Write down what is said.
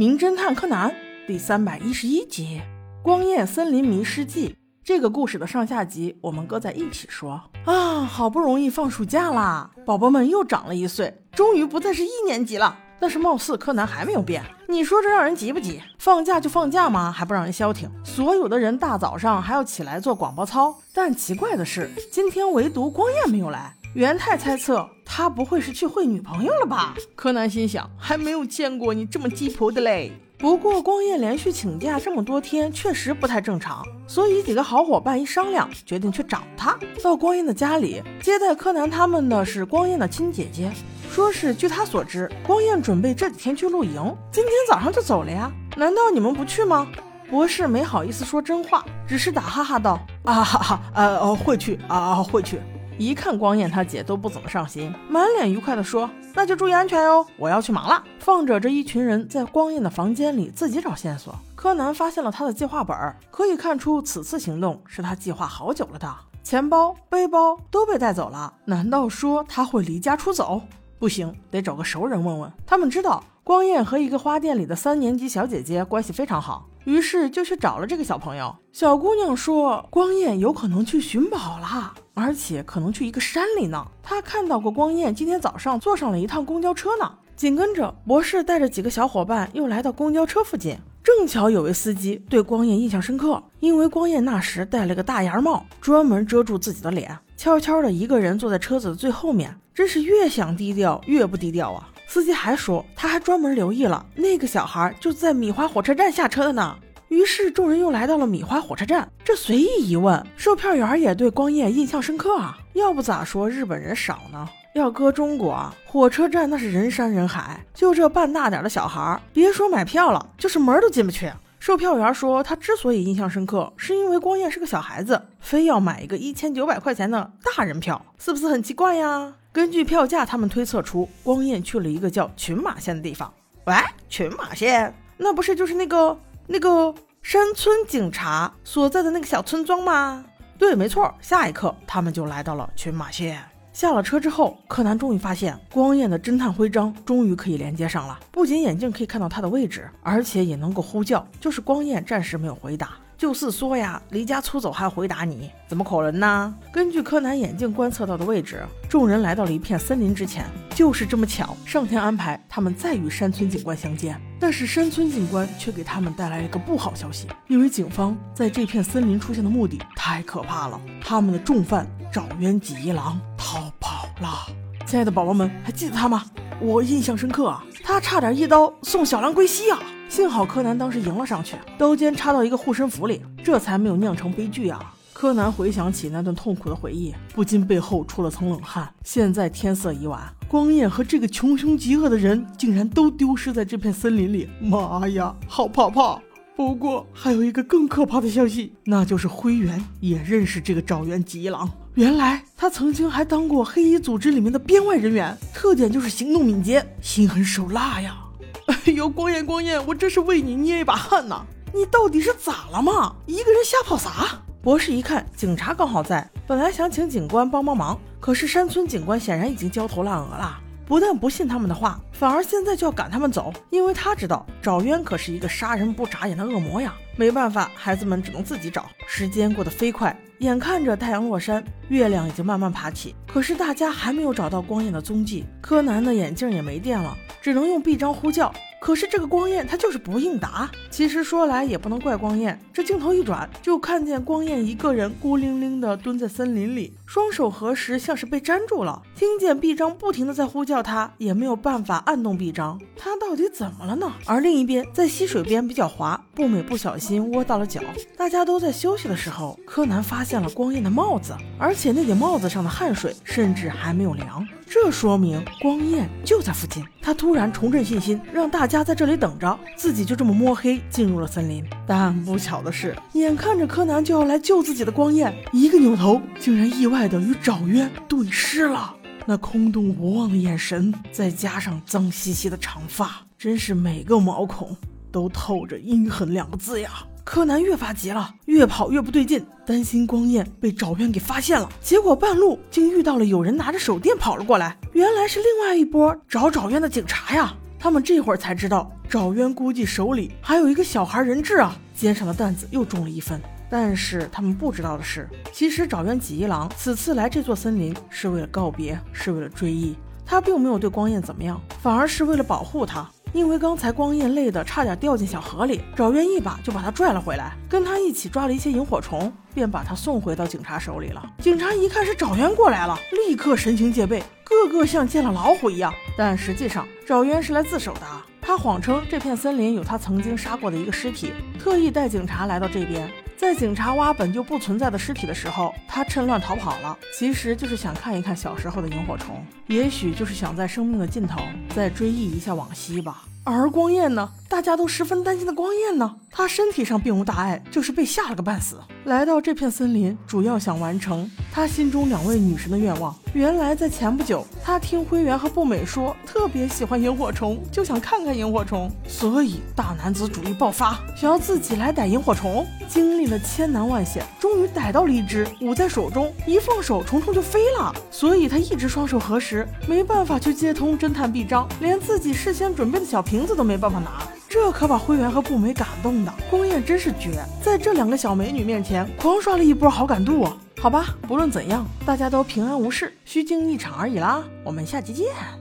名侦探柯南第三百一十一集《光焰森林迷失记》。这个故事的上下集我们搁在一起说啊！好不容易放暑假啦，宝宝们又长了一岁，终于不再是一年级了。但是貌似柯南还没有变，你说这让人急不急？放假就放假嘛，还不让人消停？所有的人大早上还要起来做广播操，但奇怪的是，今天唯独光彦没有来。元太猜测他不会是去会女朋友了吧？柯南心想，还没有见过你这么鸡婆的嘞。不过光彦连续请假这么多天，确实不太正常，所以几个好伙伴一商量，决定去找他。到光彦的家里接待柯南他们的是光彦的亲姐姐，说是据他所知，光彦准备这几天去露营，今天早上就走了呀。难道你们不去吗？博士没好意思说真话，只是打哈哈道：啊哈哈，呃，会去啊，会去。一看光彦他姐都不怎么上心，满脸愉快地说：“那就注意安全哟，我要去忙了。”放着这一群人在光彦的房间里自己找线索，柯南发现了他的计划本，可以看出此次行动是他计划好久了的。钱包、背包都被带走了，难道说他会离家出走？不行，得找个熟人问问。他们知道光彦和一个花店里的三年级小姐姐关系非常好，于是就去找了这个小朋友。小姑娘说，光彦有可能去寻宝了。而且可能去一个山里呢。他看到过光彦今天早上坐上了一趟公交车呢。紧跟着，博士带着几个小伙伴又来到公交车附近，正巧有位司机对光彦印象深刻，因为光彦那时戴了个大檐帽，专门遮住自己的脸，悄悄的一个人坐在车子的最后面，真是越想低调越不低调啊。司机还说，他还专门留意了那个小孩就在米花火车站下车的呢。于是众人又来到了米花火车站，这随意一问，售票员也对光彦印象深刻啊。要不咋说日本人少呢？要搁中国，火车站那是人山人海，就这半大点的小孩，别说买票了，就是门都进不去。售票员说，他之所以印象深刻，是因为光彦是个小孩子，非要买一个一千九百块钱的大人票，是不是很奇怪呀？根据票价，他们推测出光彦去了一个叫群马县的地方。喂，群马县，那不是就是那个？那个山村警察所在的那个小村庄吗？对，没错。下一刻，他们就来到了群马县。下了车之后，柯南终于发现光彦的侦探徽章终于可以连接上了。不仅眼镜可以看到他的位置，而且也能够呼叫。就是光彦暂时没有回答。就是说呀，离家出走还回答你，怎么可能呢？根据柯南眼镜观测到的位置，众人来到了一片森林之前。就是这么巧，上天安排他们再与山村警官相见。但是山村警官却给他们带来了一个不好消息，因为警方在这片森林出现的目的太可怕了，他们的重犯沼渊吉一郎逃跑了。亲爱的宝宝们，还记得他吗？我印象深刻啊，他差点一刀送小兰归西啊。幸好柯南当时迎了上去，刀尖插到一个护身符里，这才没有酿成悲剧啊！柯南回想起那段痛苦的回忆，不禁背后出了层冷汗。现在天色已晚，光彦和这个穷凶极恶的人竟然都丢失在这片森林里，妈呀，好怕怕！不过还有一个更可怕的消息，那就是灰原也认识这个沼原吉一郎，原来他曾经还当过黑衣组织里面的编外人员，特点就是行动敏捷，心狠手辣呀！哎呦，光彦光彦，我这是为你捏一把汗呐！你到底是咋了嘛？一个人瞎跑啥？博士一看，警察刚好在，本来想请警官帮帮忙，可是山村警官显然已经焦头烂额了，不但不信他们的话，反而现在就要赶他们走，因为他知道找渊可是一个杀人不眨眼的恶魔呀。没办法，孩子们只能自己找。时间过得飞快，眼看着太阳落山，月亮已经慢慢爬起，可是大家还没有找到光彦的踪迹。柯南的眼镜也没电了。只能用臂章呼叫，可是这个光彦他就是不应答。其实说来也不能怪光彦，这镜头一转，就看见光彦一个人孤零零的蹲在森林里，双手合十，像是被粘住了。听见臂章不停的在呼叫他，也没有办法按动臂章。他到底怎么了呢？而另一边，在溪水边比较滑，步美不小心窝到了脚。大家都在休息的时候，柯南发现了光彦的帽子，而且那顶帽子上的汗水甚至还没有凉。这说明光彦就在附近。他突然重振信心，让大家在这里等着，自己就这么摸黑进入了森林。但不巧的是，眼看着柯南就要来救自己的光彦，一个扭头，竟然意外的与沼渊对视了。那空洞无望的眼神，再加上脏兮兮的长发，真是每个毛孔都透着阴狠两个字呀。柯南越发急了，越跑越不对劲，担心光彦被找渊给发现了。结果半路竟遇到了有人拿着手电跑了过来，原来是另外一波找找渊的警察呀。他们这会儿才知道，找渊估计手里还有一个小孩人质啊，肩上的担子又重了一分。但是他们不知道的是，其实找渊几一郎此次来这座森林是为了告别，是为了追忆。他并没有对光彦怎么样，反而是为了保护他。因为刚才光彦累得差点掉进小河里，找渊一把就把他拽了回来，跟他一起抓了一些萤火虫，便把他送回到警察手里了。警察一看是找渊过来了，立刻神情戒备，个个像见了老虎一样。但实际上，找渊是来自首的。他谎称这片森林有他曾经杀过的一个尸体，特意带警察来到这边。在警察挖本就不存在的尸体的时候，他趁乱逃跑了。其实就是想看一看小时候的萤火虫，也许就是想在生命的尽头再追忆一下往昔吧。而光彦呢？大家都十分担心的光彦呢？他身体上并无大碍，就是被吓了个半死。来到这片森林，主要想完成他心中两位女神的愿望。原来在前不久，他听灰原和步美说特别喜欢萤火虫，就想看看萤火虫，所以大男子主义爆发，想要自己来逮萤火虫。经历了千难万险，终于逮到了一只，捂在手中，一放手，虫虫就飞了。所以他一直双手合十，没办法去接通侦探臂章，连自己事先准备的小瓶子都没办法拿。这可把灰原和步美感动的。光彦真是绝，在这两个小美女面前狂刷了一波好感度啊！好吧，不论怎样，大家都平安无事，虚惊一场而已啦。我们下期见。